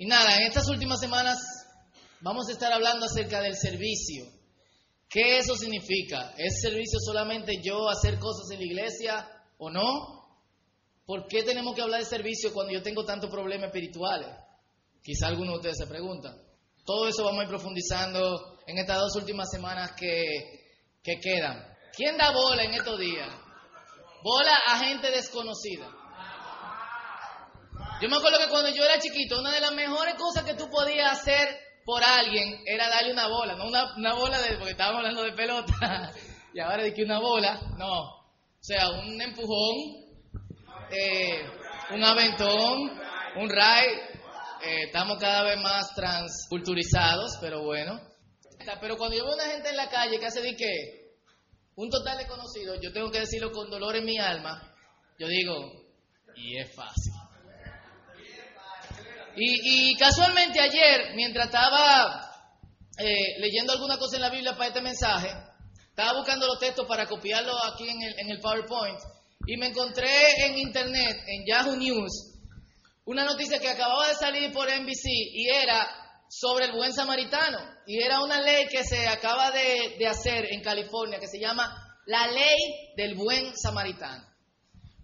Y nada, en estas últimas semanas vamos a estar hablando acerca del servicio. ¿Qué eso significa? ¿Es servicio solamente yo hacer cosas en la iglesia o no? ¿Por qué tenemos que hablar de servicio cuando yo tengo tantos problemas espirituales? Quizá algunos de ustedes se preguntan. Todo eso vamos a ir profundizando en estas dos últimas semanas que, que quedan. ¿Quién da bola en estos días? Bola a gente desconocida. Yo me acuerdo que cuando yo era chiquito, una de las mejores cosas que tú podías hacer por alguien era darle una bola, no una, una bola de, porque estábamos hablando de pelota, y ahora de que una bola, no. O sea, un empujón, eh, un aventón, un ride. Eh, estamos cada vez más transculturizados, pero bueno. Pero cuando yo veo a una gente en la calle que hace de que un total desconocido, yo tengo que decirlo con dolor en mi alma, yo digo, y es fácil. Y, casualmente ayer, mientras estaba eh, leyendo alguna cosa en la Biblia para este mensaje, estaba buscando los textos para copiarlo aquí en el, PowerPoint y me encontré en internet, en Yahoo News, una noticia que acababa de salir por NBC y era sobre el buen samaritano. Y era una ley que se acaba de hacer en California que se llama la ley del buen samaritano.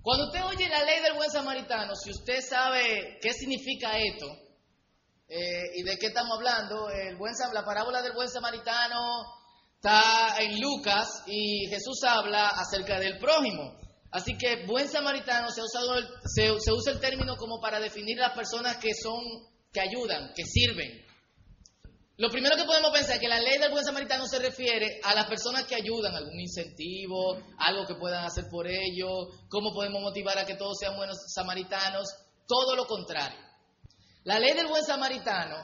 Cuando usted oye la ley del buen samaritano, si usted sabe qué significa esto eh, y de qué estamos hablando, el buen, la parábola del buen samaritano está en Lucas y Jesús habla acerca del prójimo. Así que buen samaritano se, se usa el término como para definir las personas que son, que ayudan, que sirven. Lo primero que podemos pensar es que la ley del buen samaritano se refiere a las personas que ayudan, algún incentivo, algo que puedan hacer por ellos, cómo podemos motivar a que todos sean buenos samaritanos, todo lo contrario. La ley del buen samaritano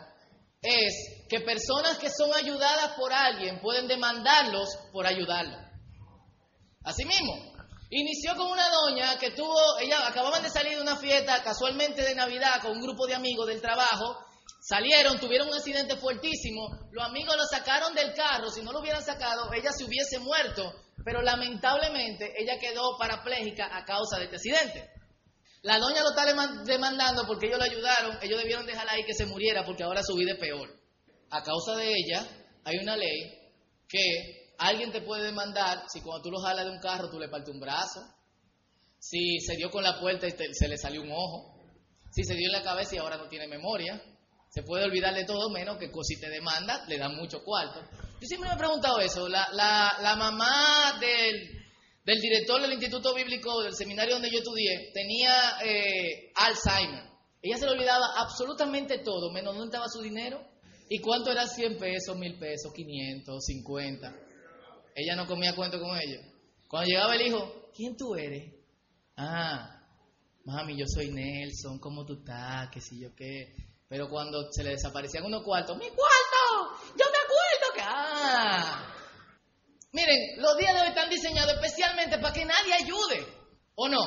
es que personas que son ayudadas por alguien pueden demandarlos por ayudarlos. Asimismo, inició con una doña que tuvo, ella acababan de salir de una fiesta casualmente de Navidad con un grupo de amigos del trabajo Salieron, tuvieron un accidente fuertísimo, los amigos lo sacaron del carro, si no lo hubieran sacado, ella se hubiese muerto, pero lamentablemente ella quedó parapléjica a causa de este accidente. La doña lo está demandando porque ellos lo ayudaron, ellos debieron dejarla ahí que se muriera porque ahora su vida es peor. A causa de ella hay una ley que alguien te puede demandar si cuando tú lo jalas de un carro tú le partes un brazo, si se dio con la puerta y se le salió un ojo, si se dio en la cabeza y ahora no tiene memoria, se puede olvidar de todo menos que si te demanda, le dan mucho cuarto. Yo siempre me he preguntado eso. La, la, mamá del, del, director del Instituto Bíblico del seminario donde yo estudié tenía eh, Alzheimer. Ella se le olvidaba absolutamente todo, menos dónde estaba su dinero y cuánto era 100 pesos, 1000 pesos, 500, 50. Ella no comía cuento con ella. Cuando llegaba el hijo, ¿quién tú eres? Ah, mami, yo soy Nelson, ¿cómo tú estás? ¿Qué sé yo qué? Pero cuando se le desaparecían unos cuartos, ¡mi cuarto! Yo me acuerdo que... ¡Ah! Miren, los días de hoy están diseñados especialmente para que nadie ayude, ¿o no?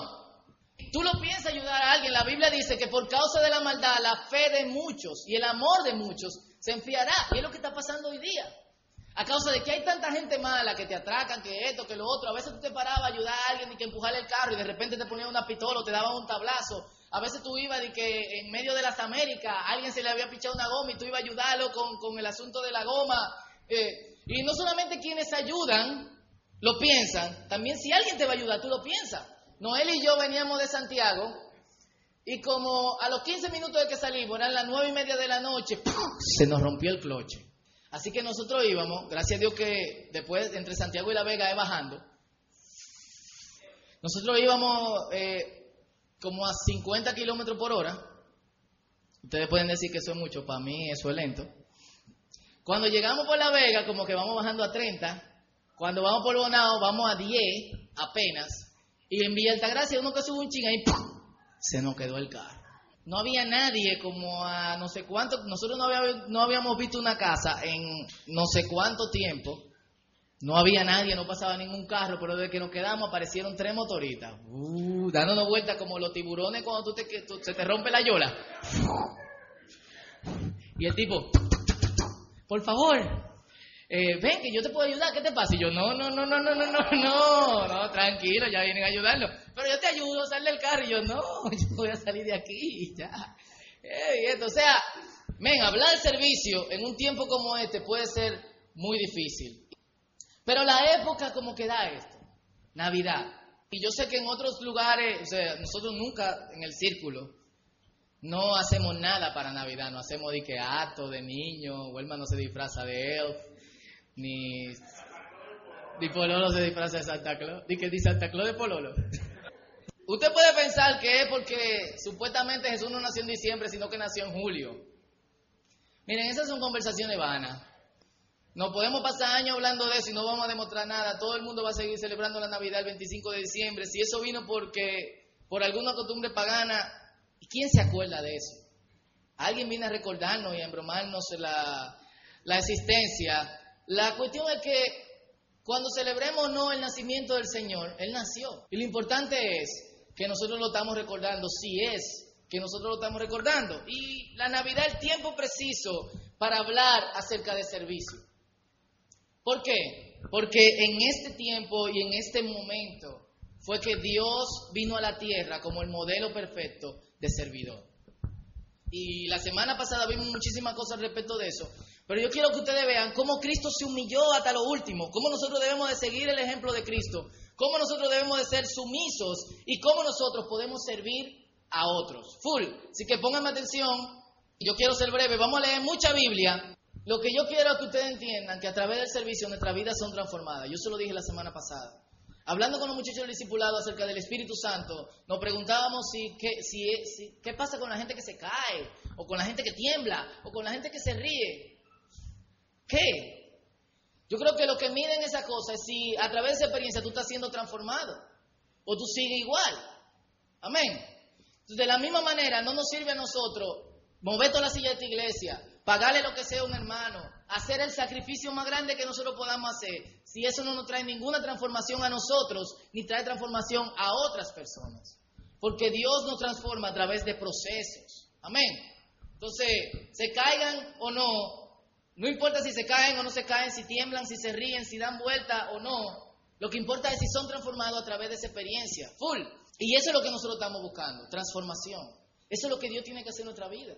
Tú lo piensas ayudar a alguien. La Biblia dice que por causa de la maldad, la fe de muchos y el amor de muchos se enfriará. Y es lo que está pasando hoy día. A causa de que hay tanta gente mala que te atracan, que esto, que lo otro. A veces tú te parabas a ayudar a alguien y que empujarle el carro y de repente te ponían una pistola o te daban un tablazo a veces tú ibas de que en medio de las Américas alguien se le había pichado una goma y tú ibas a ayudarlo con, el asunto de la goma. Eh, y no solamente quienes ayudan lo piensan, también si alguien te va a ayudar, tú lo piensas. Noel y yo veníamos de Santiago y como a los 15 minutos de que salimos, eran las 9 y media de la noche, se nos rompió el cloche. Así que nosotros íbamos, gracias a Dios que después entre Santiago y La Vega es bajando, nosotros íbamos eh, como a 50 kilómetros por hora. Ustedes pueden decir que eso es mucho, para mí eso es lento. Cuando llegamos por La Vega, como que vamos bajando a 30. Cuando vamos por Bonao, vamos a 10 apenas. Y en Villa Altagracia, uno que sube un ching ahí, se nos quedó el carro. No había nadie como a no sé cuánto, nosotros no habíamos, no habíamos visto una casa en no sé cuánto tiempo no había nadie, no pasaba ningún carro, pero desde que nos quedamos aparecieron tres motoritas, uh, dándonos vueltas como los tiburones cuando tú te, se te rompe la yola. Y el tipo, por favor, eh, ven que yo te puedo ayudar, ¿qué te pasa? Y yo, no, no, no, no, no, no, no, no, no, tranquilo, ya vienen a ayudarlo. Pero yo te ayudo a salir del carro. Y yo, no, yo voy a salir de aquí, ya. Eh, o sea, Men, hablar servicio en un tiempo como este puede ser muy difícil. Pero la época como que da esto, Navidad. Y yo sé que en otros lugares, o sea, nosotros nunca en el círculo no hacemos nada para Navidad, no hacemos de que acto de niño, Huelma no se disfraza de elf, ni, ni Pololo se disfraza de Santa Claus, ni que dice Santa Claus de Pololo. Usted puede pensar que es porque supuestamente Jesús no nació en diciembre, sino que nació en julio. Miren, esas son conversaciones vanas. No podemos pasar años hablando de eso y no vamos a demostrar nada. Todo el mundo va a seguir celebrando la Navidad el 25 de diciembre. Si eso vino porque por alguna costumbre pagana, ¿quién se acuerda de eso? Alguien viene a recordarnos y a embromarnos la, la existencia. La cuestión es que cuando celebremos no el nacimiento del Señor, Él nació. Y lo importante es que nosotros lo estamos recordando, si es que nosotros lo estamos recordando. Y la Navidad es el tiempo preciso para hablar acerca de servicio. ¿Por qué? Porque en este tiempo y en este momento fue que Dios vino a la tierra como el modelo perfecto de servidor. Y la semana pasada vimos muchísimas cosas respecto de eso. Pero yo quiero que ustedes vean cómo Cristo se humilló hasta lo último, cómo nosotros debemos de seguir el ejemplo de Cristo cómo nosotros debemos de ser sumisos y cómo nosotros podemos servir a otros. Full. Así que pónganme atención, yo quiero ser breve, vamos a leer mucha Biblia. Lo que yo quiero que ustedes entiendan que a través del servicio nuestras vidas son transformadas. Yo se lo dije la semana pasada. Hablando con los muchachos del acerca del Espíritu Santo, nos preguntábamos si, qué, pasa con la gente que se cae, o con la gente que tiembla, o con la gente que se ríe. ¿Qué? Yo creo que lo que miden esa cosa es si a través de esa experiencia tú estás siendo transformado o tú sigues igual. Amén. De la misma manera, no nos sirve a nosotros mover toda la silla de esta iglesia, pagarle lo que sea a un hermano, hacer el sacrificio más grande que nosotros podamos hacer, si eso no nos trae ninguna transformación a nosotros, ni trae transformación a otras personas. Porque Dios nos transforma a través de procesos. Amén. Entonces, se caigan o no, no importa si se caen o no se caen, si tiemblan, si se ríen, si dan vuelta o no. Lo que importa es si son transformados a través de esa experiencia. Full. Y eso es lo que nosotros estamos buscando, transformación. Eso es lo que Dios tiene que hacer en nuestra vida.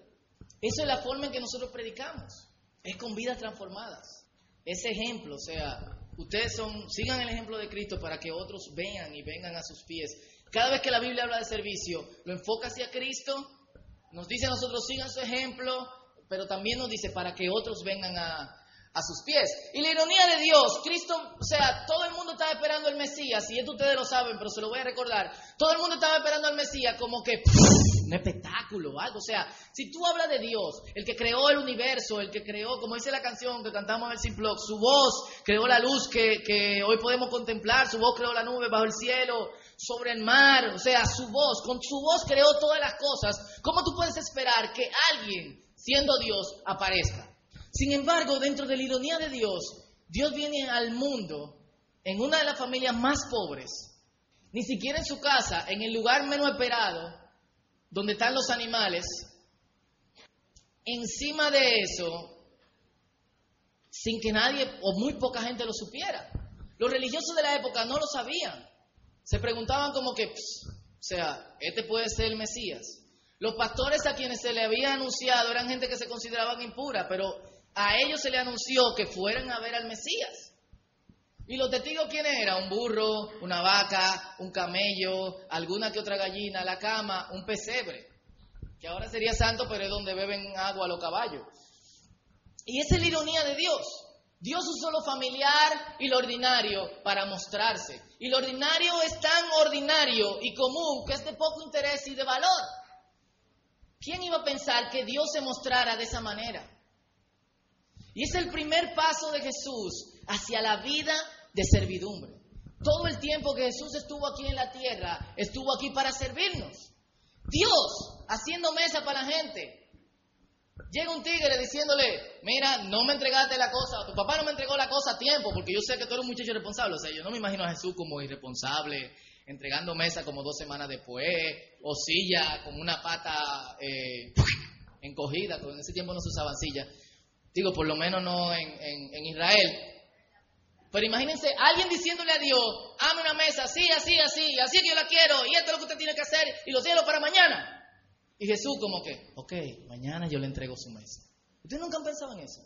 Eso es la forma en que nosotros predicamos. Es con vidas transformadas. Ese ejemplo, o sea, ustedes son, sigan el ejemplo de Cristo para que otros vean y vengan a sus pies. Cada vez que la Biblia habla de servicio, lo enfoca hacia Cristo, nos dice a nosotros, sigan su ejemplo, pero también nos dice para que otros vengan a, sus pies. Y la ironía de Dios, Cristo, o sea, todo el mundo estaba esperando al Mesías, y esto ustedes lo saben, pero se lo voy a recordar. Todo el mundo estaba esperando al Mesías como que un espectáculo, algo. O sea, si tú hablas de Dios, el que creó el universo, el que creó, como dice la canción que cantamos en el Simplot, su voz creó la luz que, que hoy podemos contemplar, su voz creó la nube bajo el cielo, sobre el mar, o sea, su voz, con su voz creó todas las cosas. ¿Cómo tú puedes esperar que alguien siendo Dios, aparezca. Sin embargo, dentro de la ironía de Dios, Dios viene al mundo en una de las familias más pobres, ni siquiera en su casa, en el lugar menos esperado, donde están los animales. Encima de eso, sin que nadie o muy poca gente lo supiera. Los religiosos de la época no lo sabían. Se preguntaban como que, o sea, este puede ser el Mesías. Los pastores a quienes se le había anunciado eran gente que se consideraban impura, pero a ellos se le anunció que fueran a ver al Mesías. ¿Y los testigos quiénes eran? Un burro, una vaca, un camello, alguna que otra gallina, la cama, un pesebre, que ahora sería santo, pero es donde beben agua los caballos. Y esa es la ironía de Dios. Dios usó lo familiar y lo ordinario para mostrarse. Y lo ordinario es tan ordinario y común que es de poco interés y de valor. ¿Quién iba a pensar que Dios se mostrara de esa manera? Y es el primer paso de Jesús hacia la vida de servidumbre. Todo el tiempo que Jesús estuvo aquí en la tierra, estuvo aquí para servirnos. Dios haciendo mesa para la gente. Llega un tigre diciéndole, mira, no me entregaste la cosa, tu papá no me entregó la cosa a tiempo, porque yo sé que tú eres un muchacho responsable. O sea, yo no me imagino a Jesús como irresponsable, entregando mesa como dos semanas después, o silla con una pata eh, encogida, porque en ese tiempo no se usaban sillas. Digo, por lo menos no en, en, Israel. Pero imagínense, alguien diciéndole a Dios, hazme una mesa así, así, así, así que yo la quiero, y esto es lo que usted tiene que hacer, y lo cielo para mañana. Y Jesús como que, ok, mañana yo le entrego su mesa. ¿Ustedes nunca han pensado en eso?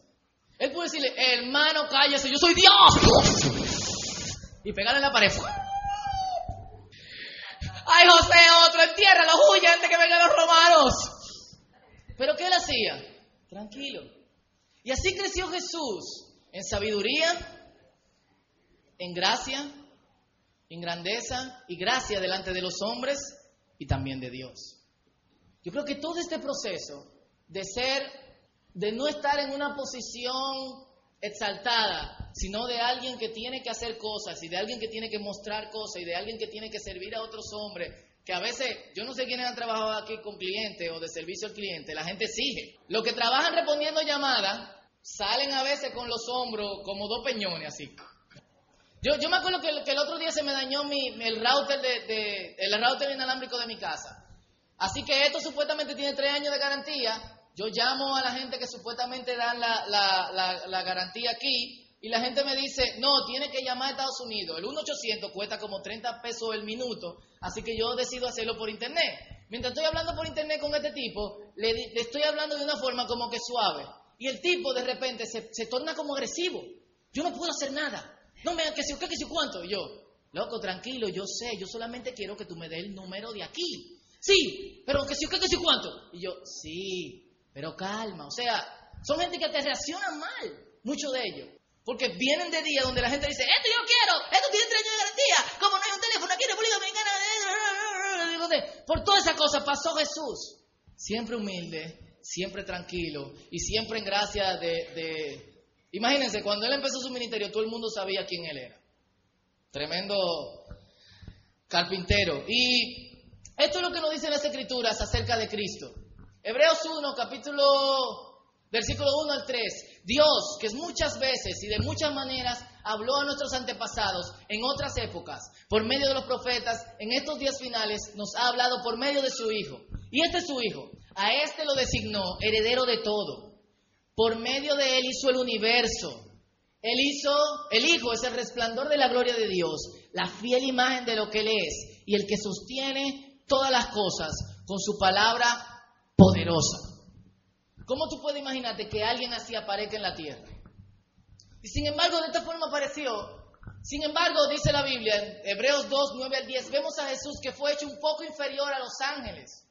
Él puede decirle, hermano, cállese, yo soy Dios. Y pegarle en la pared. Ay, José, otro, entiérralo, huye antes que vengan los romanos. Pero ¿qué él hacía? Tranquilo. Y así creció Jesús en sabiduría, en gracia, en grandeza y gracia delante de los hombres y también de Dios. Yo creo que todo este proceso de ser, de no estar en una posición exaltada, sino de alguien que tiene que hacer cosas y de alguien que tiene que mostrar cosas y de alguien que tiene que servir a otros hombres, que a veces, yo no sé quiénes han trabajado aquí con clientes o de servicio al cliente, la gente exige. Los que trabajan respondiendo llamadas salen a veces con los hombros como dos peñones así. Yo, yo me acuerdo que, el otro día se me dañó mi, el, router de, el router inalámbrico de mi casa. Así que esto supuestamente tiene tres años de garantía yo llamo a la gente que supuestamente dan la, la, garantía aquí y la gente me dice, no, tiene que llamar a Estados Unidos. El 1-800 cuesta como 30 pesos el minuto, así que yo decido hacerlo por internet. Mientras estoy hablando por internet con este tipo, le, estoy hablando de una forma como que suave. Y el tipo de repente se, se torna como agresivo. Yo no puedo hacer nada. No me que si qué, que si cuánto. Y yo, loco, tranquilo, yo sé, yo solamente quiero que tú me des el número de aquí. Sí, pero que si qué, que si cuánto. Y yo, sí, pero calma, o sea, son gente que te reaccionan mal, muchos de ellos. Porque vienen de día donde la gente dice, esto yo quiero, esto tiene tres años de garantía, como no hay un teléfono aquí en República Dominicana. Por toda esa cosa pasó Jesús. Siempre humilde, siempre tranquilo y siempre en gracia de, de... Imagínense, cuando él empezó su ministerio, todo el mundo sabía quién él era. Tremendo carpintero. Y esto es lo que nos dicen las escrituras acerca de Cristo. Hebreos 1, capítulo, versículo 1 al 3. Dios, que muchas veces y de muchas maneras habló a nuestros antepasados en otras épocas, por medio de los profetas, en estos días finales nos ha hablado por medio de su Hijo. Y este es su Hijo. A este lo designó heredero de todo. Por medio de él hizo el universo. Él hizo, el Hijo es el resplandor de la gloria de Dios, la fiel imagen de lo que Él es y el que sostiene todas las cosas con su palabra poderosa. ¿Cómo tú puedes imaginarte que alguien así aparezca en la tierra? Y sin embargo, de esta forma apareció. Sin embargo, dice la Biblia, en Hebreos 2, 9 al 10, vemos a Jesús que fue hecho un poco inferior a los ángeles,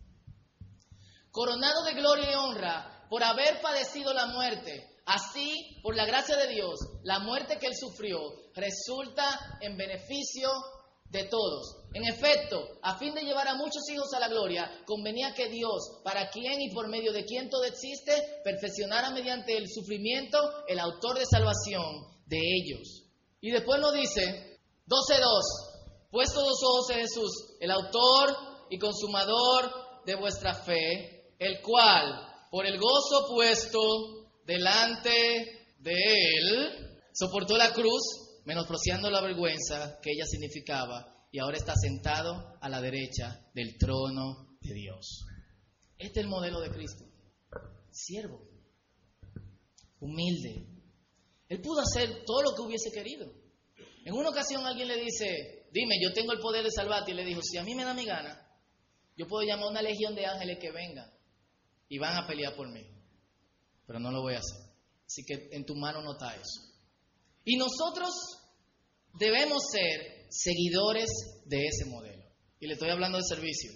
coronado de gloria y honra por haber padecido la muerte. Así, por la gracia de Dios, la muerte que él sufrió resulta en beneficio de todos. En efecto, a fin de llevar a muchos hijos a la gloria, convenía que Dios, para quien y por medio de quien todo existe, perfeccionara mediante el sufrimiento el autor de salvación de ellos. Y después nos dice, 12.2, puesto los ojos en Jesús, el autor y consumador de vuestra fe, el cual, por el gozo puesto delante de él, soportó la cruz menospreciando la vergüenza que ella significaba, y ahora está sentado a la derecha del trono de Dios. Este es el modelo de Cristo. Siervo, humilde. Él pudo hacer todo lo que hubiese querido. En una ocasión alguien le dice, dime, yo tengo el poder de salvarte, y le dijo, si a mí me da mi gana, yo puedo llamar a una legión de ángeles que vengan y van a pelear por mí. Pero no lo voy a hacer. Así que en tu mano no está eso. Y nosotros debemos ser seguidores de ese modelo. Y le estoy hablando de servicio.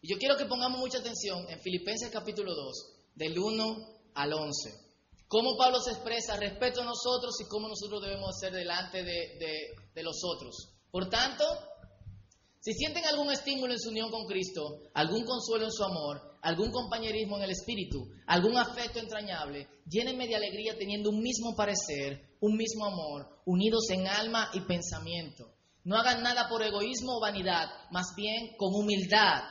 Y yo quiero que pongamos mucha atención en Filipenses capítulo 2, del 1 al 11. Cómo Pablo se expresa respecto a nosotros y cómo nosotros debemos ser delante de, de los otros. Por tanto, si sienten algún estímulo en su unión con Cristo, algún consuelo en su amor, algún compañerismo en el espíritu, algún afecto entrañable, llénenme de alegría teniendo un mismo parecer, un mismo amor, unidos en alma y pensamiento. No hagan nada por egoísmo o vanidad, más bien con humildad.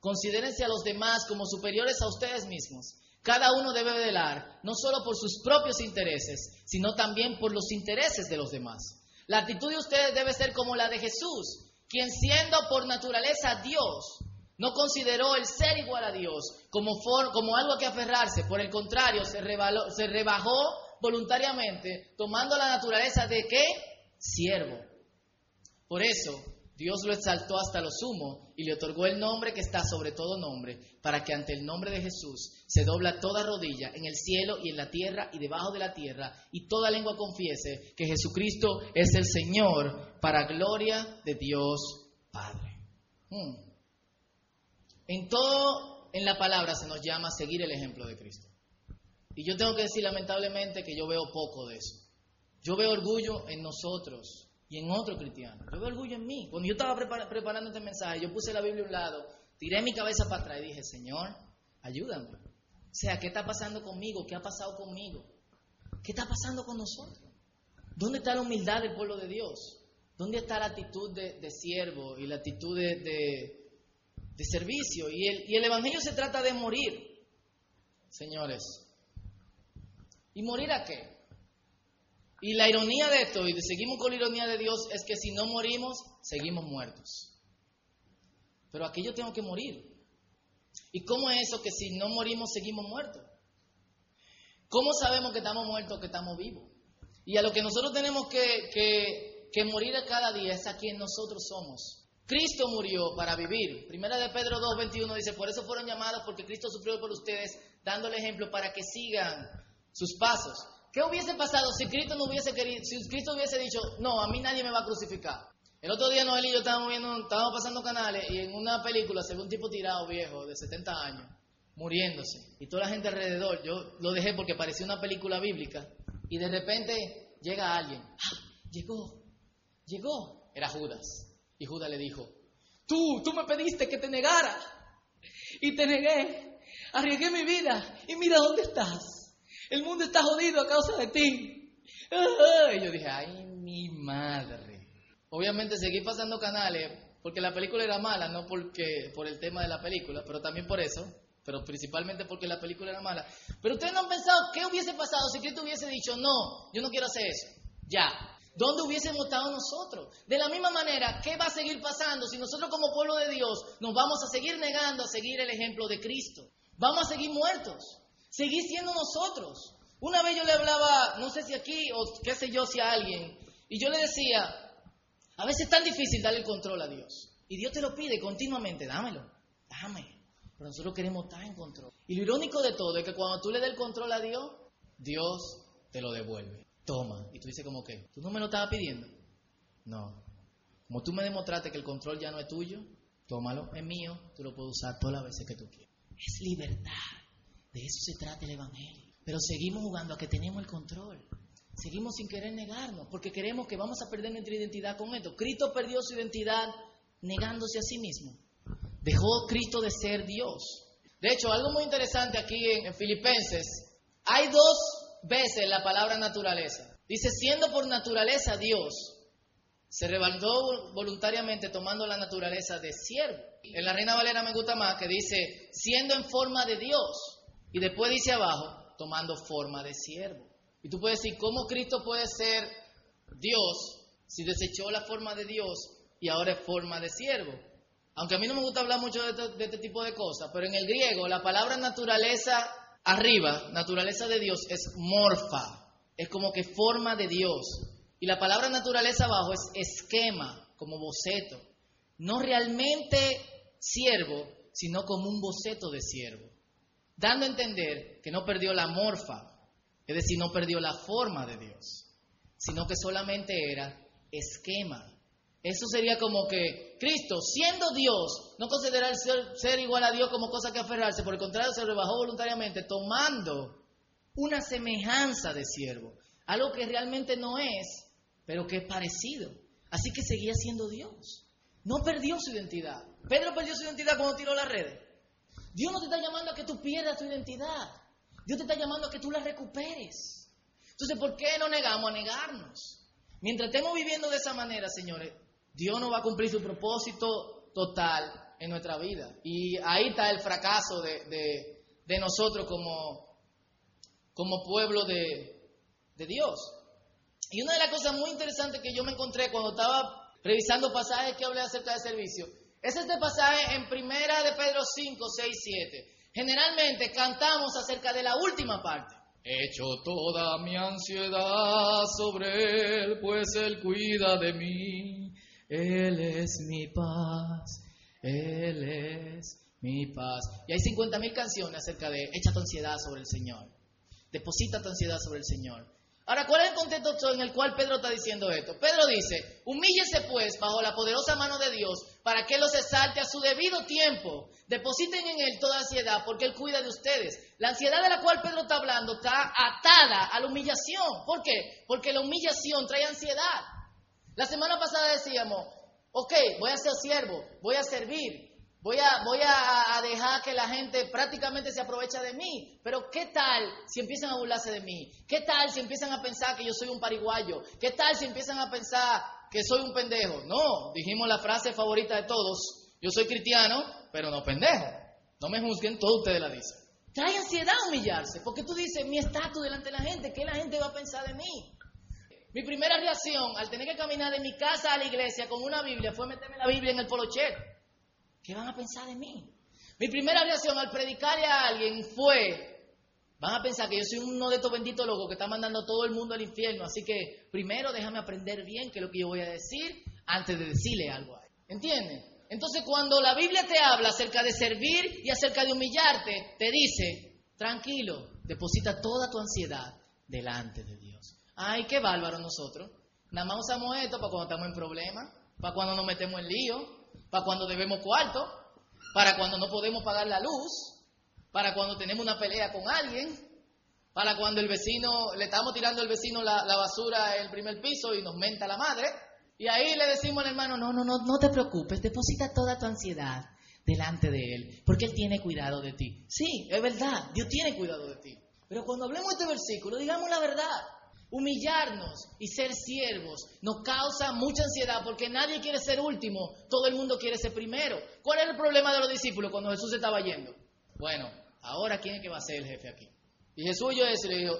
Considérense a los demás como superiores a ustedes mismos. Cada uno debe velar no solo por sus propios intereses, sino también por los intereses de los demás. La actitud de ustedes debe ser como la de Jesús, quien siendo por naturaleza Dios, no consideró el ser igual a Dios como, como algo a que aferrarse, por el contrario, se, se rebajó voluntariamente, tomando la naturaleza de qué? Siervo. Por eso, Dios lo exaltó hasta lo sumo y le otorgó el nombre que está sobre todo nombre, para que ante el nombre de Jesús se dobla toda rodilla en el cielo y en la tierra y debajo de la tierra, y toda lengua confiese que Jesucristo es el Señor, para gloria de Dios Padre. Hmm. En todo, en la palabra se nos llama seguir el ejemplo de Cristo. Y yo tengo que decir lamentablemente que yo veo poco de eso. Yo veo orgullo en nosotros y en otro cristiano. Yo veo orgullo en mí. Cuando yo estaba preparando este mensaje, yo puse la Biblia a un lado, tiré mi cabeza para atrás y dije, Señor, ayúdame. O sea, ¿qué está pasando conmigo? ¿Qué ha pasado conmigo? ¿Qué está pasando con nosotros? ¿Dónde está la humildad del pueblo de Dios? ¿Dónde está la actitud de, siervo y la actitud de, servicio? Y el, y el Evangelio se trata de morir, señores. ¿Y morir a qué? Y la ironía de esto, y seguimos con la ironía de Dios, es que si no morimos, seguimos muertos. Pero aquí yo tengo que morir. ¿Y cómo es eso que si no morimos, seguimos muertos? ¿Cómo sabemos que estamos muertos, que estamos vivos? Y a lo que nosotros tenemos que, que, que morir cada día es a quien nosotros somos. Cristo murió para vivir. Primera de Pedro 2.21 dice, por eso fueron llamados, porque Cristo sufrió por ustedes, dando el ejemplo para que sigan sus pasos. ¿Qué hubiese pasado si Cristo no hubiese querido, si Cristo hubiese dicho, no, a mí nadie me va a crucificar? El otro día Noel y yo estábamos viendo, estábamos pasando canales y en una película se ve un tipo tirado viejo de 70 años, muriéndose. Y toda la gente alrededor, yo lo dejé porque parecía una película bíblica. Y de repente llega alguien, ¡Ah! llegó, llegó. Era Judas. Y Judas le dijo, tú, tú me pediste que te negara. Y te negué, arriesgué mi vida. Y mira dónde estás. El mundo está jodido a causa de ti. Y yo dije, ay, mi madre. Obviamente seguí pasando canales porque la película era mala, no porque por el tema de la película, pero también por eso, pero principalmente porque la película era mala. Pero ustedes no han pensado qué hubiese pasado si Cristo hubiese dicho, no, yo no quiero hacer eso. Ya. ¿Dónde hubiésemos estado nosotros? De la misma manera, ¿qué va a seguir pasando si nosotros como pueblo de Dios nos vamos a seguir negando a seguir el ejemplo de Cristo? Vamos a seguir muertos. Seguí siendo nosotros. Una vez yo le hablaba, no sé si aquí o qué sé yo, si a alguien, y yo le decía, a veces es tan difícil darle el control a Dios. Y Dios te lo pide continuamente, dámelo, dame. Pero nosotros queremos estar en control. Y lo irónico de todo es que cuando tú le das el control a Dios, Dios te lo devuelve. Toma. Y tú dices como que, ¿tú no me lo estabas pidiendo? No. Como tú me demostraste que el control ya no es tuyo, tómalo, es mío, tú lo puedes usar todas las veces que tú quieras. Es libertad. De eso se trata el Evangelio. Pero seguimos jugando a que tenemos el control. Seguimos sin querer negarnos, porque queremos que vamos a perder nuestra identidad con esto. Cristo perdió su identidad negándose a sí mismo. Dejó Cristo de ser Dios. De hecho, algo muy interesante aquí en, Filipenses, hay dos veces la palabra naturaleza. Dice, siendo por naturaleza Dios, se rebalgó voluntariamente tomando la naturaleza de siervo. En la Reina Valera me gusta más que dice, siendo en forma de Dios. Y después dice abajo, tomando forma de siervo. Y tú puedes decir, ¿cómo Cristo puede ser Dios si desechó la forma de Dios y ahora es forma de siervo? Aunque a mí no me gusta hablar mucho de este, de este tipo de cosas, pero en el griego la palabra naturaleza arriba, naturaleza de Dios, es morfa, es como que forma de Dios. Y la palabra naturaleza abajo es esquema, como boceto. No realmente siervo, sino como un boceto de siervo dando a entender que no perdió la morfa, es decir, no perdió la forma de Dios, sino que solamente era esquema. Eso sería como que Cristo, siendo Dios, no considera el ser, igual a Dios como cosa que aferrarse, por el contrario, se rebajó voluntariamente, tomando una semejanza de siervo, algo que realmente no es, pero que es parecido. Así que seguía siendo Dios. No perdió su identidad. Pedro perdió su identidad cuando tiró las redes. Dios no te está llamando a que tú pierdas tu identidad. Dios te está llamando a que tú la recuperes. Entonces, ¿por qué no negamos a negarnos? Mientras estemos viviendo de esa manera, señores, Dios no va a cumplir su propósito total en nuestra vida. Y ahí está el fracaso de, nosotros como, pueblo de, de Dios. Y una de las cosas muy interesantes que yo me encontré cuando estaba revisando pasajes que hablé acerca del servicio, es este pasaje en primera de Pedro 5, 6, 7. Generalmente cantamos acerca de la última parte. Echo toda mi ansiedad sobre Él, pues Él cuida de mí. Él es mi paz, Él es mi paz. Y hay 50 mil canciones acerca de echa tu ansiedad sobre el Señor. Deposita tu ansiedad sobre el Señor. Ahora, ¿cuál es el contexto en el cual Pedro está diciendo esto? Pedro dice, humíllese pues bajo la poderosa mano de Dios para que los exalte a su debido tiempo. Depositen en Él toda ansiedad porque Él cuida de ustedes. La ansiedad de la cual Pedro está hablando está atada a la humillación. ¿Por qué? Porque la humillación trae ansiedad. La semana pasada decíamos, ok, voy a ser siervo, voy a servir, Voy a, voy a, dejar que la gente prácticamente se aprovecha de mí. Pero ¿qué tal si empiezan a burlarse de mí? ¿Qué tal si empiezan a pensar que yo soy un pariguayo? ¿Qué tal si empiezan a pensar que soy un pendejo? No, dijimos la frase favorita de todos. Yo soy cristiano, pero no pendejo. No me juzguen, todos ustedes la dicen. Trae ansiedad humillarse, porque tú dices, mi estatus delante de la gente, ¿qué la gente va a pensar de mí? Mi primera reacción al tener que caminar de mi casa a la iglesia con una Biblia fue meterme la Biblia en el polocher. ¿Qué van a pensar de mí? Mi primera reacción al predicarle a alguien fue, van a pensar que yo soy uno de estos benditos locos que está mandando a todo el mundo al infierno, así que primero déjame aprender bien qué es lo que yo voy a decir antes de decirle algo a él. ¿Entienden? Entonces cuando la Biblia te habla acerca de servir y acerca de humillarte, te dice, tranquilo, deposita toda tu ansiedad delante de Dios. Ay, qué bárbaro nosotros. Nada más usamos esto para cuando estamos en problemas, para cuando nos metemos en lío, para cuando debemos cuarto, para cuando no podemos pagar la luz, para cuando tenemos una pelea con alguien, para cuando el vecino, le estamos tirando al vecino la, la basura el primer piso y nos menta la madre. Y ahí le decimos al hermano, no, no, no, no te preocupes, deposita toda tu ansiedad delante de Él, porque Él tiene cuidado de ti. Sí, es verdad, Dios tiene cuidado de ti. Pero cuando hablemos de este versículo, digamos la verdad. Humillarnos y ser siervos nos causa mucha ansiedad porque nadie quiere ser último, todo el mundo quiere ser primero. ¿Cuál era el problema de los discípulos cuando Jesús estaba yendo? Bueno, ahora quién es que va a ser el jefe aquí. Y Jesús yo eso le dijo,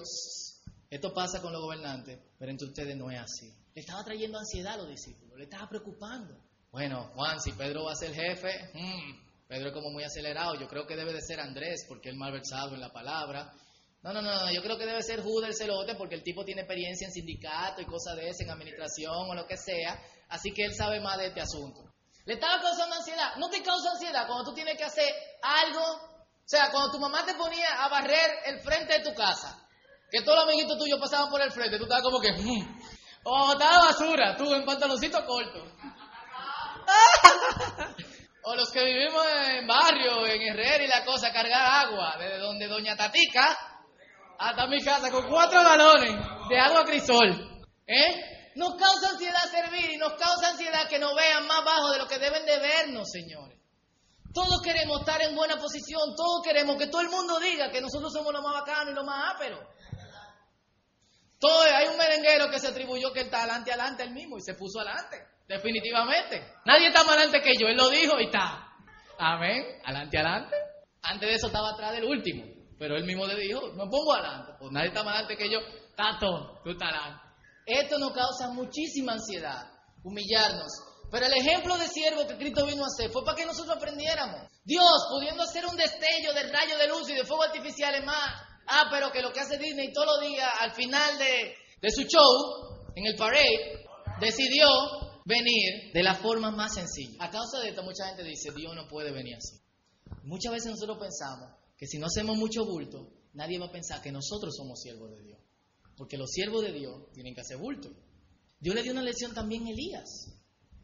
esto pasa con los gobernantes, pero entre ustedes no es así. Le estaba trayendo ansiedad a los discípulos, le estaba preocupando. Bueno, Juan, si Pedro va a ser jefe, hmm, Pedro es como muy acelerado, yo creo que debe de ser Andrés porque él mal versado en la palabra. No, no, no, yo creo que debe ser Judas el celote porque el tipo tiene experiencia en sindicato y cosas de eso, en administración o lo que sea, así que él sabe más de este asunto. Le estaba causando ansiedad. ¿No te causa ansiedad cuando tú tienes que hacer algo? O sea, cuando tu mamá te ponía a barrer el frente de tu casa, que todos los amiguitos tuyos pasaban por el frente, tú estabas como que... Mm". O estaba basura, tú en pantaloncito corto. o los que vivimos en barrio, en Herrera y la cosa, cargar agua, desde donde Doña Tatica hasta mi casa con cuatro galones de agua crisol. ¿Eh? Nos causa ansiedad servir y nos causa ansiedad que nos vean más bajo de lo que deben de vernos, señores. Todos queremos estar en buena posición, todos queremos que todo el mundo diga que nosotros somos los más bacanos y los más áperos. Todo, hay un merenguero que se atribuyó que él está adelante, adelante él mismo y se puso adelante, definitivamente. Nadie está más adelante que yo, él lo dijo y está. Amén, adelante, adelante. Antes de eso estaba atrás del último. Pero él mismo le dijo, me pongo adelante, pues nadie está más adelante que yo, Tato, tú estás adelante. Esto nos causa muchísima ansiedad, humillarnos. Pero el ejemplo de siervo que Cristo vino a hacer fue para que nosotros aprendiéramos. Dios, pudiendo hacer un destello de rayo de luz y de fuego artificial es más, ah, pero que lo que hace Disney todos los días, al final de, de su show, en el parade, decidió venir de la forma más sencilla. A causa de esto, mucha gente dice, Dios no puede venir así. Muchas veces nosotros pensamos, que si no hacemos mucho bulto, nadie va a pensar que nosotros somos siervos de Dios. Porque los siervos de Dios tienen que hacer bulto. Dios le dio una lección también a Elías.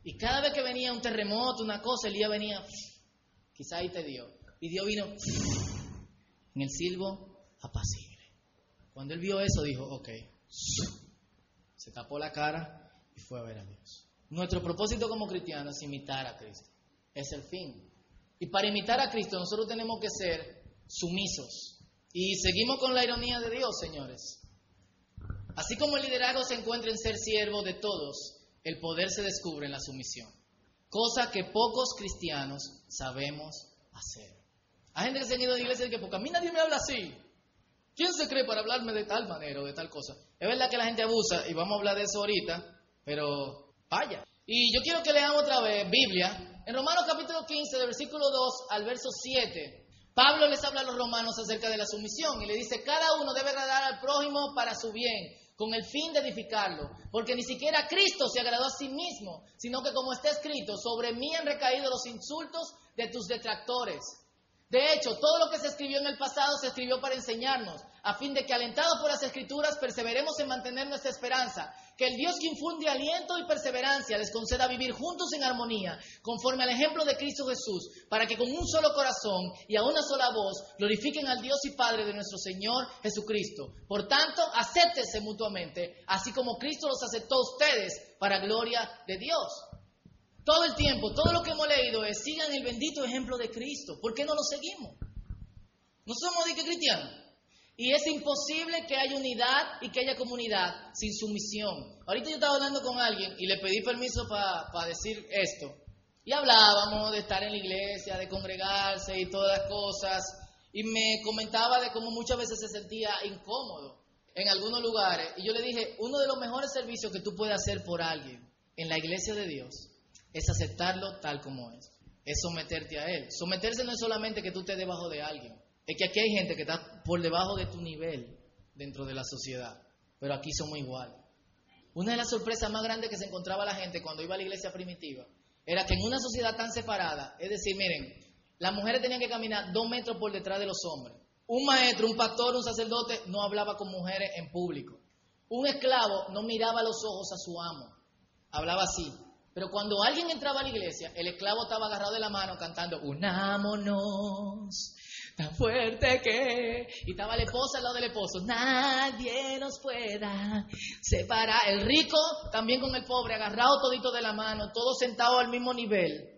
Y cada vez que venía un terremoto, una cosa, Elías venía, quizá ahí te dio. Y Dios vino en el silbo apacible. Cuando él vio eso, dijo, ok, se tapó la cara y fue a ver a Dios. Nuestro propósito como cristianos es imitar a Cristo. Es el fin. Y para imitar a Cristo nosotros tenemos que ser sumisos. Y seguimos con la ironía de Dios, señores. Así como el liderazgo se encuentra en ser siervo de todos, el poder se descubre en la sumisión. Cosa que pocos cristianos sabemos hacer. Hay gente que se ha ido de iglesia y que porque a mí nadie me habla así. ¿Quién se cree para hablarme de tal manera o de tal cosa? Es verdad que la gente abusa y vamos a hablar de eso ahorita, pero vaya. Y yo quiero que leamos otra vez Biblia en Romanos capítulo 15, del versículo 2 al verso 7. Pablo les habla a los romanos acerca de la sumisión y le dice, cada uno debe agradar al prójimo para su bien, con el fin de edificarlo, porque ni siquiera Cristo se agradó a sí mismo, sino que como está escrito, sobre mí han recaído los insultos de tus detractores. De hecho, todo lo que se escribió en el pasado se escribió para enseñarnos, a fin de que alentados por las escrituras perseveremos en mantener nuestra esperanza, que el Dios que infunde aliento y perseverancia les conceda vivir juntos en armonía, conforme al ejemplo de Cristo Jesús, para que con un solo corazón y a una sola voz glorifiquen al Dios y Padre de nuestro Señor Jesucristo. Por tanto, acéptense mutuamente, así como Cristo los aceptó a ustedes para gloria de Dios. Todo el tiempo, todo lo que hemos leído es, sigan el bendito ejemplo de Cristo. ¿Por qué no lo seguimos? No somos de que cristianos. Y es imposible que haya unidad y que haya comunidad sin sumisión. Ahorita yo estaba hablando con alguien y le pedí permiso para decir esto. Y hablábamos de estar en la iglesia, de congregarse y todas las cosas. Y me comentaba de cómo muchas veces se sentía incómodo en algunos lugares. Y yo le dije, uno de los mejores servicios que tú puedes hacer por alguien en la iglesia de Dios es aceptarlo tal como es, es someterte a Él. Someterse no es solamente que tú estés debajo de alguien, es que aquí hay gente que está por debajo de tu nivel dentro de la sociedad, pero aquí somos igual. Una de las sorpresas más grandes que se encontraba la gente cuando iba a la iglesia primitiva era que en una sociedad tan separada, es decir, miren, las mujeres tenían que caminar dos metros por detrás de los hombres. Un maestro, un pastor, un sacerdote no hablaba con mujeres en público. Un esclavo no miraba los ojos a su amo, hablaba así. Pero cuando alguien entraba a la iglesia, el esclavo estaba agarrado de la mano cantando, unámonos, tan fuerte que... Y estaba la esposa al lado del esposo, nadie nos pueda separar. El rico también con el pobre, agarrado todito de la mano, todos sentados al mismo nivel.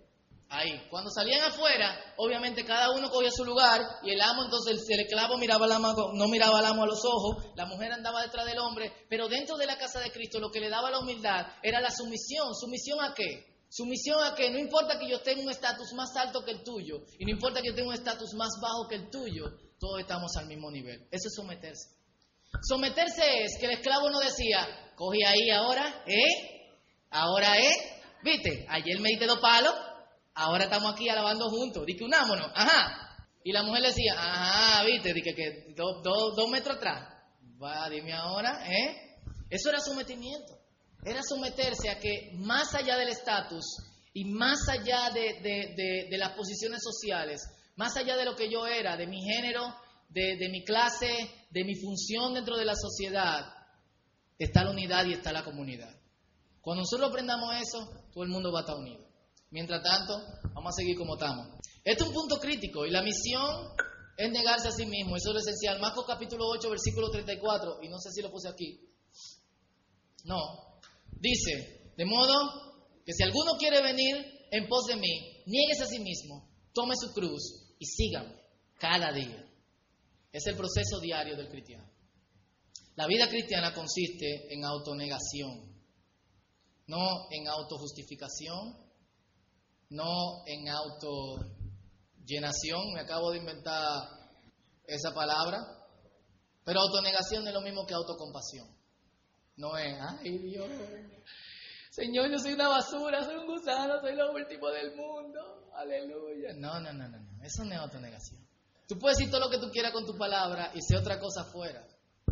Ahí. Cuando salían afuera, obviamente cada uno cogía su lugar y el amo, entonces el, esclavo miraba al amo, no miraba al amo a los ojos, la mujer andaba detrás del hombre, pero dentro de la casa de Cristo lo que le daba la humildad era la sumisión. ¿Sumisión a qué? Sumisión a que no importa que yo tenga un estatus más alto que el tuyo y no importa que yo tenga un estatus más bajo que el tuyo, todos estamos al mismo nivel. Eso es someterse. Someterse es que el esclavo no decía, cogí ahí ahora, ¿eh? Ahora, ¿eh? ¿Viste? Ayer me diste dos palos, ahora estamos aquí alabando juntos. Dice, unámonos, ajá. Y la mujer decía, ajá, viste, Dice que dos metros atrás. Va, dime ahora, ¿eh? Eso era sometimiento. Era someterse a que más allá del estatus y más allá de, las posiciones sociales, más allá de lo que yo era, de mi género, de, de mi clase, de mi función dentro de la sociedad, está la unidad y está la comunidad. Cuando nosotros aprendamos eso, todo el mundo va a estar unido. Mientras tanto, vamos a seguir como estamos. Este es un punto crítico y la misión es negarse a sí mismo. Eso es lo esencial. Marcos capítulo 8, versículo 34, y no sé si lo puse aquí. No. Dice, de modo que si alguno quiere venir en pos de mí, nieguese a sí mismo, tome su cruz y sígame cada día. Es el proceso diario del cristiano. La vida cristiana consiste en autonegación, no en autojustificación, no en autollenación, me acabo de inventar esa palabra, pero autonegación es lo mismo que autocompasión. No es, ay Dios, Señor, yo soy una basura, soy un gusano, soy lo último del mundo, aleluya. No, no, no, no, no, eso no es autonegación. Tú puedes decir todo lo que tú quieras con tu palabra y ser otra cosa afuera.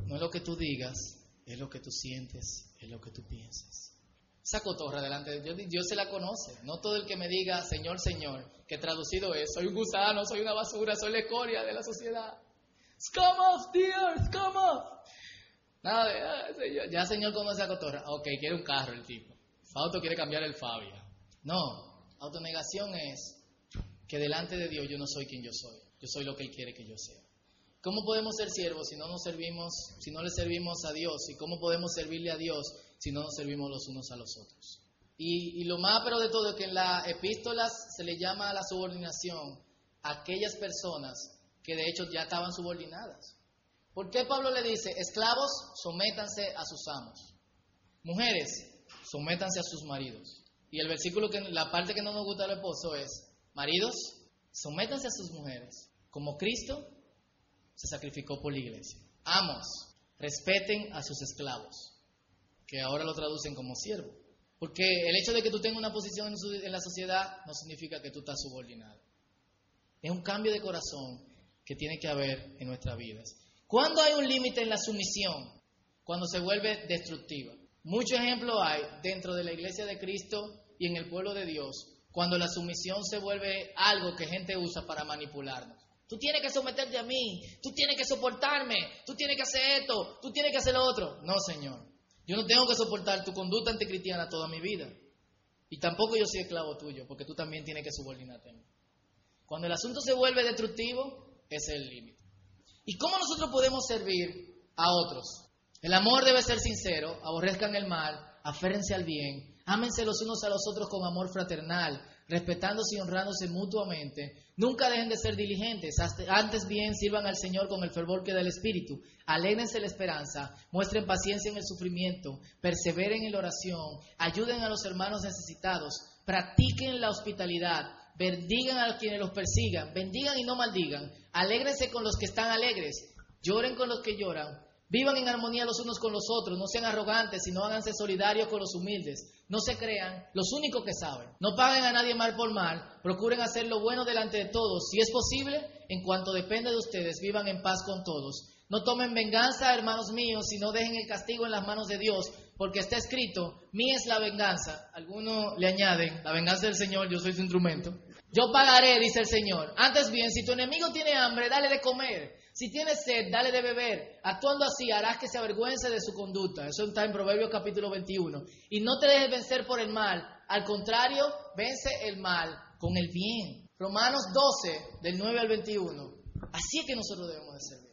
No es lo que tú digas, es lo que tú sientes, es lo que tú piensas. Esa cotorra delante de Dios, Dios se la conoce. No todo el que me diga Señor, Señor, que traducido es, soy un gusano, soy una basura, soy la escoria de la sociedad. Scum off, dear, scum off. Nada ah, ya Señor conoce a cotorra. Ok, quiere un carro el tipo. Fausto quiere cambiar el Fabia. No, autonegación es que delante de Dios yo no soy quien yo soy. Yo soy lo que Él quiere que yo sea. ¿Cómo podemos ser siervos si no nos servimos, si no le servimos a Dios? ¿Y cómo podemos servirle a Dios si no nos servimos los unos a los otros? Y, lo más pero de todo es que en las epístolas se le llama a la subordinación a aquellas personas que de hecho ya estaban subordinadas. ¿Por qué Pablo le dice, esclavos, sométanse a sus amos? Mujeres, sométanse a sus maridos. Y el versículo que la parte que no nos gusta al esposo es, maridos, sométanse a sus mujeres, como Cristo se sacrificó por la iglesia. Amos, respeten a sus esclavos, que ahora lo traducen como siervo. Porque el hecho de que tú tengas una posición en, la sociedad no significa que tú estás subordinado. Es un cambio de corazón que tiene que haber en nuestras vidas. ¿Cuándo hay un límite en la sumisión? cuando se vuelve destructiva. Muchos ejemplos hay dentro de la iglesia de Cristo y en el pueblo de Dios cuando la sumisión se vuelve algo que gente usa para manipularnos. Tú tienes que someterte a mí, tú tienes que soportarme, tú tienes que hacer esto, tú tienes que hacer lo otro. No, Señor. Yo no tengo que soportar tu conducta anticristiana toda mi vida. Y tampoco yo soy esclavo tuyo, porque tú también tienes que subordinarte a mí. Cuando el asunto se vuelve destructivo, ese es el límite. ¿Y cómo nosotros podemos servir a otros? El amor debe ser sincero, aborrezcan el mal, aférense al bien, ámense los unos a los otros con amor fraternal, respetándose y honrándose mutuamente. Nunca dejen de ser diligentes, antes bien sirvan al Señor con el fervor que da el Espíritu. Alégrense la esperanza, muestren paciencia en el sufrimiento, perseveren en la oración, ayuden a los hermanos necesitados, practiquen la hospitalidad, bendigan a quienes los persigan, bendigan y no maldigan, alégrense con los que están alegres, lloren con los que lloran, Vivan en armonía los unos con los otros, no sean arrogantes, sino háganse solidarios con los humildes. No se crean los únicos que saben. No paguen a nadie mal por mal, procuren hacer lo bueno delante de todos. Si es posible, en cuanto depende de ustedes, vivan en paz con todos. No tomen venganza, hermanos míos, sino dejen el castigo en las manos de Dios, porque está escrito, mí es la venganza. Algunos le añaden, la venganza del Señor, yo soy su instrumento. Yo pagaré, dice el Señor. Antes bien, si tu enemigo tiene hambre, dale de comer. Si tienes sed, dale de beber. Actuando así, harás que se avergüence de su conducta. Eso está en Proverbios capítulo 21. Y no te dejes vencer por el mal. Al contrario, vence el mal con el bien. Romanos 12, del 9 al 21. Así es que nosotros debemos de servir.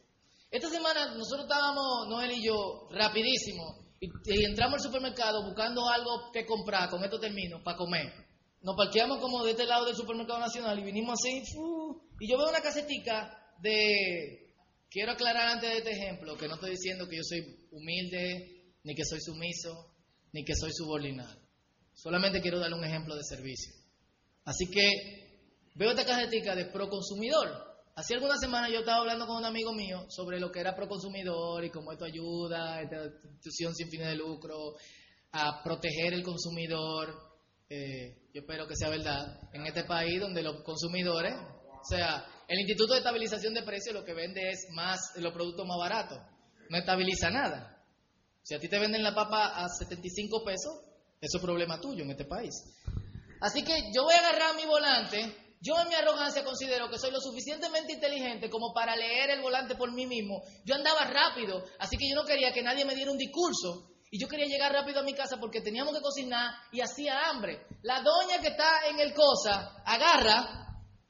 Esta semana nosotros estábamos, Noel y yo, rapidísimo, y, entramos al supermercado buscando algo que comprar, con esto termino, para comer. Nos parqueamos como de este lado del supermercado nacional y vinimos así, y yo veo una casetica de Quiero aclarar antes de este ejemplo que no estoy diciendo que yo soy humilde, ni que soy sumiso, ni que soy subordinado. Solamente quiero darle un ejemplo de servicio. Así que veo esta cajetica de proconsumidor. Hace algunas semanas yo estaba hablando con un amigo mío sobre lo que era proconsumidor y cómo esto ayuda esta institución sin fines de lucro a proteger el consumidor. Eh, yo espero que sea verdad. En este país donde los consumidores, o sea, el Instituto de Estabilización de Precios lo que vende es más los productos más baratos. No estabiliza nada. Si a ti te venden la papa a 75 pesos, eso es problema tuyo en este país. Así que yo voy a agarrar mi volante. Yo en mi arrogancia considero que soy lo suficientemente inteligente como para leer el volante por mí mismo. Yo andaba rápido, así que yo no quería que nadie me diera un discurso. Y yo quería llegar rápido a mi casa porque teníamos que cocinar y hacía hambre. La doña que está en el cosa agarra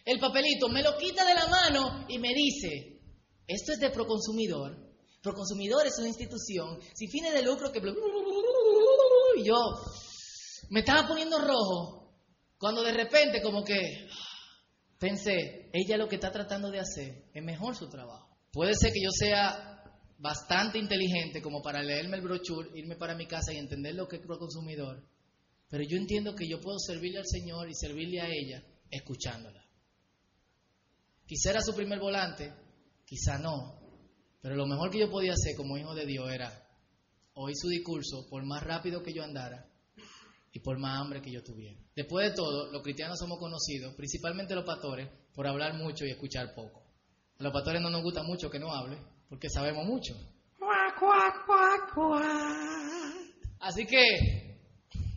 el papelito, me lo quita de la mano y me dice, esto es de Proconsumidor. Proconsumidor es una institución sin fines de lucro que... Y yo me estaba poniendo rojo cuando de repente como que pensé, ella lo que está tratando de hacer es mejor su trabajo. Puede ser que yo sea bastante inteligente como para leerme el brochure, irme para mi casa y entender lo que es Proconsumidor, pero yo entiendo que yo puedo servirle al Señor y servirle a ella escuchándola. Quizá era su primer volante, quizá no, pero lo mejor que yo podía hacer como hijo de Dios era oír su discurso por más rápido que yo andara y por más hambre que yo tuviera. Después de todo, los cristianos somos conocidos, principalmente los pastores, por hablar mucho y escuchar poco. A los pastores no nos gusta mucho que no hable, porque sabemos mucho. Así que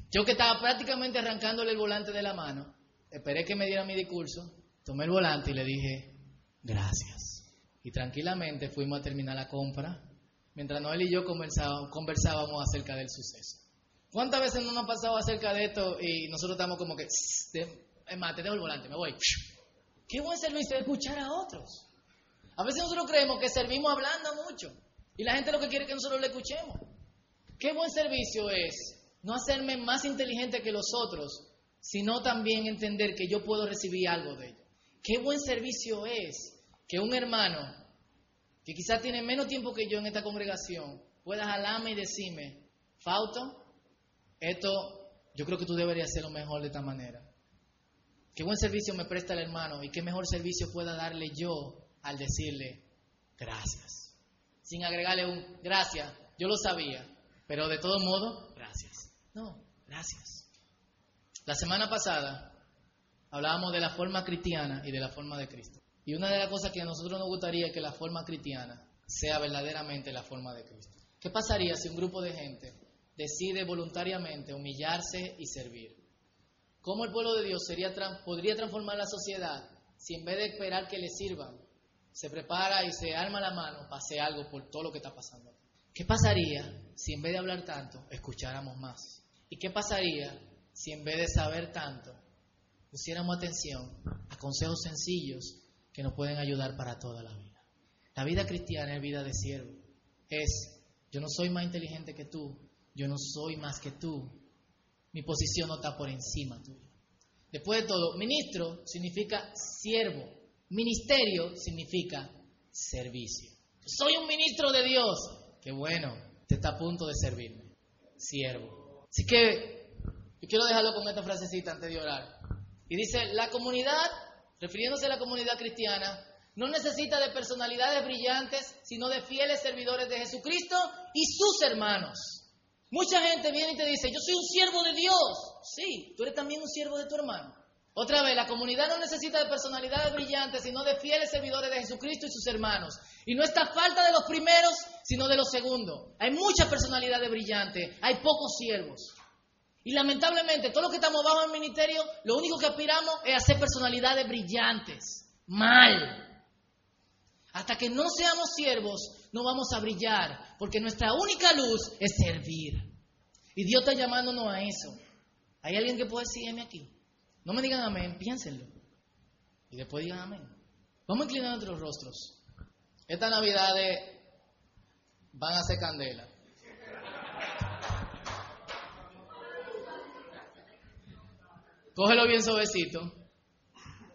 yo que estaba prácticamente arrancándole el volante de la mano, esperé que me diera mi discurso tomé el volante y le dije, gracias. Y tranquilamente fuimos a terminar la compra, mientras Noel y yo conversábamos, acerca del suceso. ¿Cuántas veces no nos ha pasado acerca de esto y nosotros estamos como que, es más, te dejo el volante, me voy. Qué buen servicio escuchar a otros. A veces nosotros creemos que servimos hablando mucho y la gente lo que quiere es que nosotros le escuchemos. Qué buen servicio es no hacerme más inteligente que los otros, sino también entender que yo puedo recibir algo de ellos. Qué buen servicio es que un hermano que quizás tiene menos tiempo que yo en esta congregación pueda jalarme y decirme, Fausto, esto yo creo que tú deberías hacerlo mejor de esta manera. Qué buen servicio me presta el hermano y qué mejor servicio pueda darle yo al decirle gracias. Sin agregarle un gracias, yo lo sabía, pero de todo modo, gracias. No, gracias. La semana pasada hablábamos de la forma cristiana y de la forma de Cristo. Y una de las cosas que a nosotros nos gustaría es que la forma cristiana sea verdaderamente la forma de Cristo. ¿Qué pasaría si un grupo de gente decide voluntariamente humillarse y servir? ¿Cómo el pueblo de Dios sería, podría transformar la sociedad si en vez de esperar que le sirvan, se prepara y se arma la mano para hacer algo por todo lo que está pasando? ¿Qué pasaría si en vez de hablar tanto, escucháramos más? ¿Y qué pasaría si en vez de saber tanto, pusiéramos atención a consejos sencillos que nos pueden ayudar para toda la vida? La vida cristiana es vida de siervo. Es, yo no soy más inteligente que tú, yo no soy más que tú, mi posición no está por encima tuya. Después de todo, ministro significa siervo, ministerio significa servicio. Soy un ministro de Dios. Qué bueno, te está a punto de servirme, siervo. Así que yo quiero dejarlo con esta frasecita antes de orar. Y dice, la comunidad, refiriéndose a la comunidad cristiana, no necesita de personalidades brillantes, sino de fieles servidores de Jesucristo y sus hermanos. Mucha gente viene y te dice, yo soy un siervo de Dios. Sí, tú eres también un siervo de tu hermano. Otra vez, la comunidad no necesita de personalidades brillantes, sino de fieles servidores de Jesucristo y sus hermanos. Y no está falta de los primeros, sino de los segundos. Hay muchas personalidades brillantes, hay pocos siervos. Y lamentablemente, todos los que estamos bajo el ministerio, lo único que aspiramos es a ser personalidades brillantes. Mal. Hasta que no seamos siervos, no vamos a brillar, porque nuestra única luz es servir. Y Dios está llamándonos a eso. ¿Hay alguien que puede decirme aquí? No me digan amén, piénsenlo. Y después digan amén. Vamos a inclinar nuestros rostros. Esta Navidad van a hacer candela. Cógelo bien suavecito,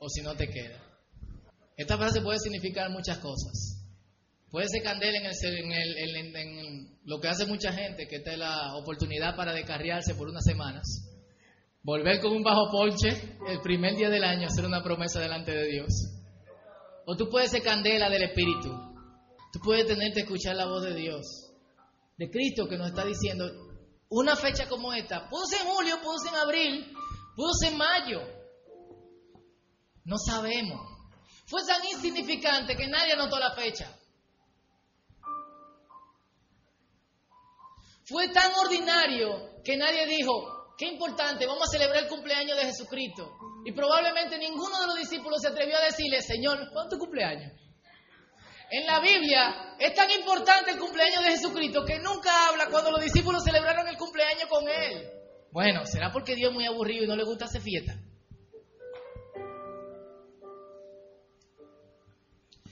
o si no te queda. Esta frase puede significar muchas cosas. Puede ser candela en, el, en, lo que hace mucha gente, que esta es la oportunidad para descarriarse por unas semanas. Volver con un bajo ponche el primer día del año, hacer una promesa delante de Dios. O tú puedes ser candela del Espíritu. Tú puedes tenerte a escuchar la voz de Dios, de Cristo que nos está diciendo, una fecha como esta, pudo ser en julio, pudo ser en abril, pudo ser en mayo. No sabemos. Fue tan insignificante que nadie anotó la fecha. Fue tan ordinario que nadie dijo, qué importante, vamos a celebrar el cumpleaños de Jesucristo. Y probablemente ninguno de los discípulos se atrevió a decirle, Señor, ¿cuánto cumpleaños? En la Biblia es tan importante el cumpleaños de Jesucristo que nunca habla cuando los discípulos celebraron el cumpleaños con Él. Bueno, ¿será porque Dios es muy aburrido y no le gusta hacer fiesta?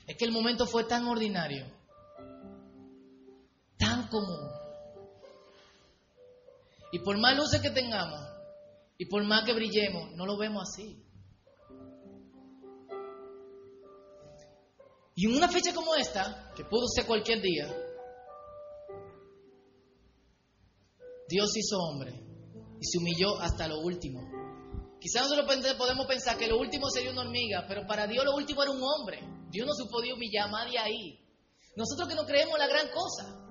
Es que el momento fue tan ordinario, tan común. Y por más luces que tengamos, y por más que brillemos, no lo vemos así. Y en una fecha como esta, que pudo ser cualquier día, Dios hizo hombre y se humilló hasta lo último. Quizás nosotros podemos pensar que lo último sería una hormiga, pero para Dios lo último era un hombre. Dios no se podía humillar más de ahí. Nosotros que no creemos la gran cosa.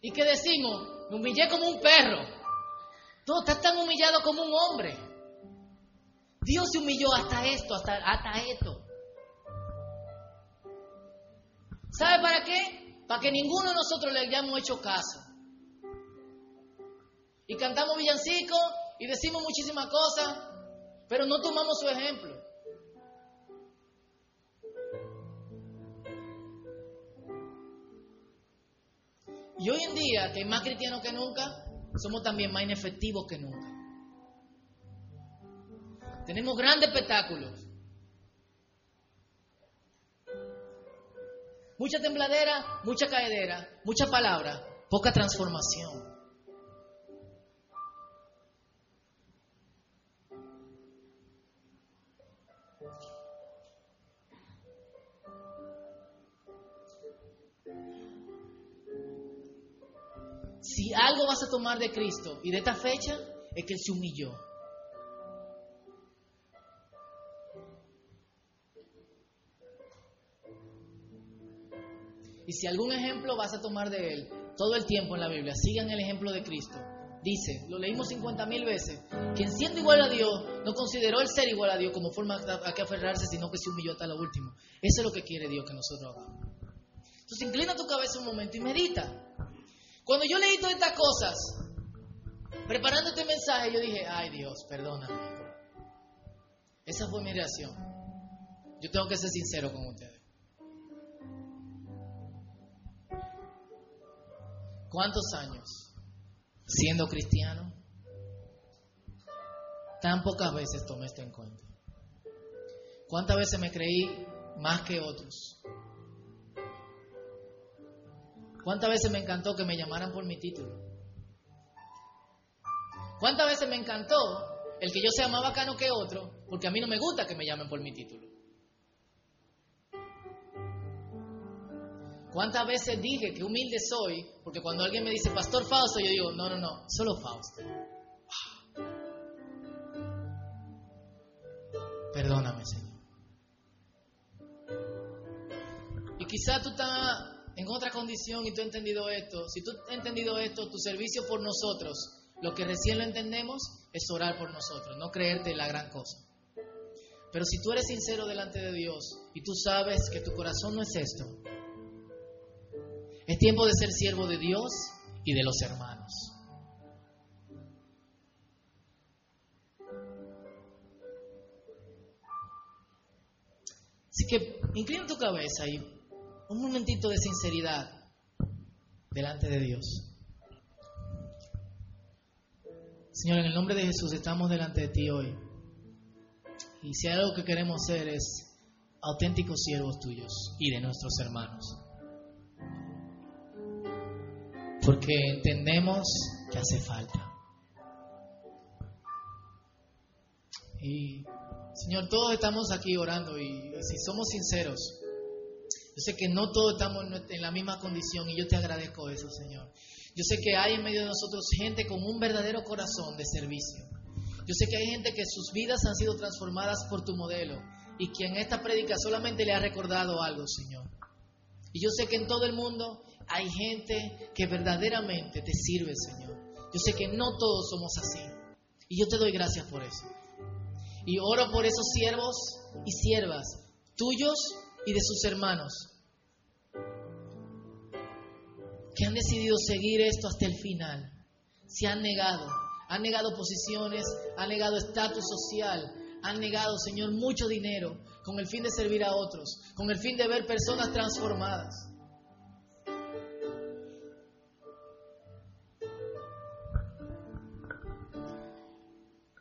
Y que decimos, me humillé como un perro. Todo está tan humillado como un hombre. Dios se humilló hasta esto, hasta, hasta esto. ¿Sabe para qué? Para que ninguno de nosotros le hayamos hecho caso. Y cantamos villancicos y decimos muchísimas cosas, pero no tomamos su ejemplo. Y hoy en día, que hay más cristianos que nunca, somos también más inefectivos que nunca. Tenemos grandes espectáculos. Mucha tembladera, mucha caedera, mucha palabra, poca transformación. Si algo vas a tomar de Cristo y de esta fecha, es que Él se humilló. Y si algún ejemplo vas a tomar de Él todo el tiempo en la Biblia, sigan el ejemplo de Cristo. Dice, lo leímos 50 mil veces, quien siendo igual a Dios no consideró el ser igual a Dios como forma a que aferrarse, sino que se humilló hasta lo último. Eso es lo que quiere Dios que nosotros hagamos. Entonces inclina tu cabeza un momento y medita. Cuando yo leí todas estas cosas, preparando este mensaje, yo dije, ay Dios, perdóname. Esa fue mi reacción. Yo tengo que ser sincero con ustedes. ¿Cuántos años siendo cristiano? Tan pocas veces tomé esto en cuenta. ¿Cuántas veces me creí más que otros? ¿Cuántas veces me encantó que me llamaran por mi título? ¿Cuántas veces me encantó el que yo sea más bacano que otro? Porque a mí no me gusta que me llamen por mi título. ¿Cuántas veces dije que humilde soy? Porque cuando alguien me dice Pastor Fausto, yo digo, no, no, no, solo Fausto. Perdóname, Señor. Y quizá tú estás en otra condición y tú has entendido esto. Si tú has entendido esto, tu servicio por nosotros, lo que recién lo entendemos es orar por nosotros, no creerte la gran cosa. Pero si tú eres sincero delante de Dios y tú sabes que tu corazón no es esto, es tiempo de ser siervo de Dios y de los hermanos. Así que inclina tu cabeza y un momentito de sinceridad delante de Dios. Señor, en el nombre de Jesús estamos delante de ti hoy. Y si algo que queremos ser es auténticos siervos tuyos y de nuestros hermanos. Porque entendemos que hace falta. Y Señor, todos estamos aquí orando y si somos sinceros, yo sé que no todos estamos en la misma condición y yo te agradezco eso, Señor. Yo sé que hay en medio de nosotros gente con un verdadero corazón de servicio. Yo sé que hay gente que sus vidas han sido transformadas por tu modelo y que en esta prédica solamente le ha recordado algo, Señor. Y yo sé que en todo el mundo hay gente que verdaderamente te sirve, Señor. Yo sé que no todos somos así. Y yo te doy gracias por eso. Y oro por esos siervos y siervas tuyos y de sus hermanos que han decidido seguir esto hasta el final. Se han negado, han negado posiciones, han negado estatus social, han negado, Señor, mucho dinero con el fin de servir a otros, con el fin de ver personas transformadas.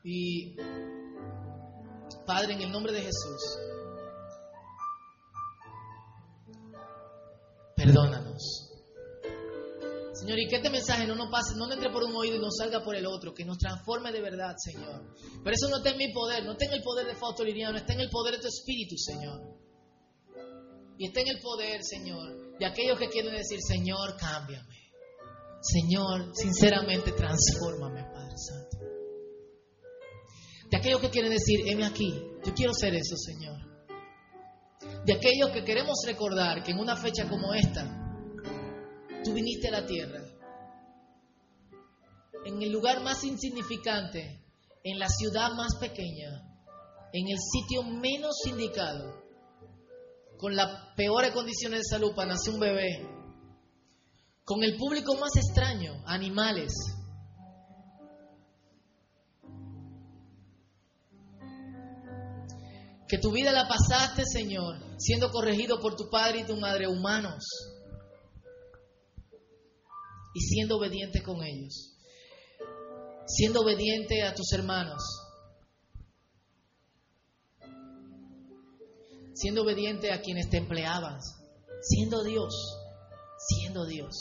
Y Padre, en el nombre de Jesús, perdónanos. Señor, y que este mensaje no nos pase, no entre por un oído y no salga por el otro, que nos transforme de verdad, Señor. Pero eso no está en mi poder, no está en el poder de Fausto Liriano, está en el poder de tu Espíritu, Señor. Y está en el poder, Señor, de aquellos que quieren decir, Señor, cámbiame. Señor, sinceramente, transfórmame, Padre Santo. De aquellos que quieren decir, heme aquí, yo quiero ser eso, Señor. De aquellos que queremos recordar que en una fecha como esta, Tú viniste a la tierra, en el lugar más insignificante, en la ciudad más pequeña, en el sitio menos indicado, con las peores condiciones de salud para nacer un bebé, con el público más extraño, animales. Que tu vida la pasaste, Señor, siendo corregido por tu padre y tu madre humanos y siendo obediente con ellos, siendo obediente a tus hermanos, siendo obediente a quienes te empleaban, siendo Dios, siendo Dios.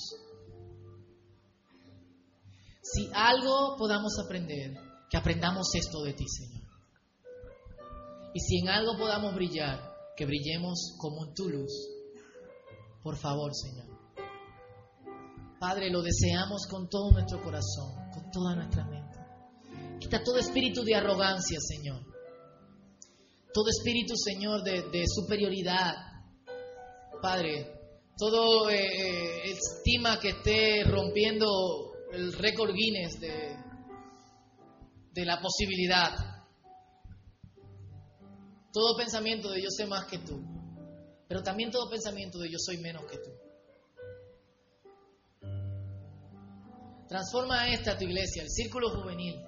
Si algo podamos aprender, que aprendamos esto de ti, Señor. Y si en algo podamos brillar, que brillemos como en tu luz. Por favor, Señor. Padre, lo deseamos con todo nuestro corazón, con toda nuestra mente. Quita todo espíritu de arrogancia, Señor. Todo espíritu, Señor, de, superioridad. Padre, todo eh, eh, estima que esté rompiendo el récord Guinness de, de la posibilidad. Todo pensamiento de yo sé más que tú, pero también todo pensamiento de yo soy menos que tú. Transforma esta tu iglesia, el círculo juvenil.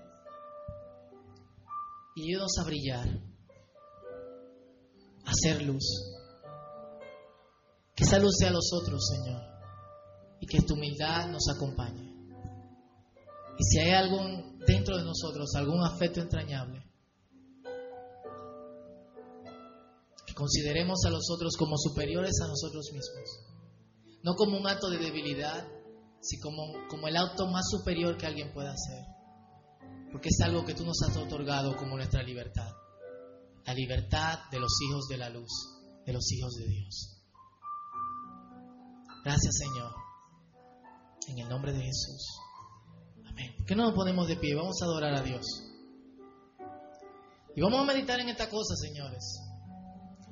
Y ayúdanos a brillar, a hacer luz. Que esa luz sea a los otros, Señor. Y que tu humildad nos acompañe. Y si hay algo dentro de nosotros, algún afecto entrañable, que consideremos a los otros como superiores a nosotros mismos. No como un acto de debilidad, sino como, como el acto más superior que alguien pueda hacer. Porque es algo que tú nos has otorgado como nuestra libertad. La libertad de los hijos de la luz, de los hijos de Dios. Gracias Señor. En el nombre de Jesús. Amén. ¿Por qué no nos ponemos de pie? Vamos a adorar a Dios. Y vamos a meditar en esta cosa, señores,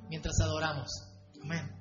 mientras adoramos. Amén.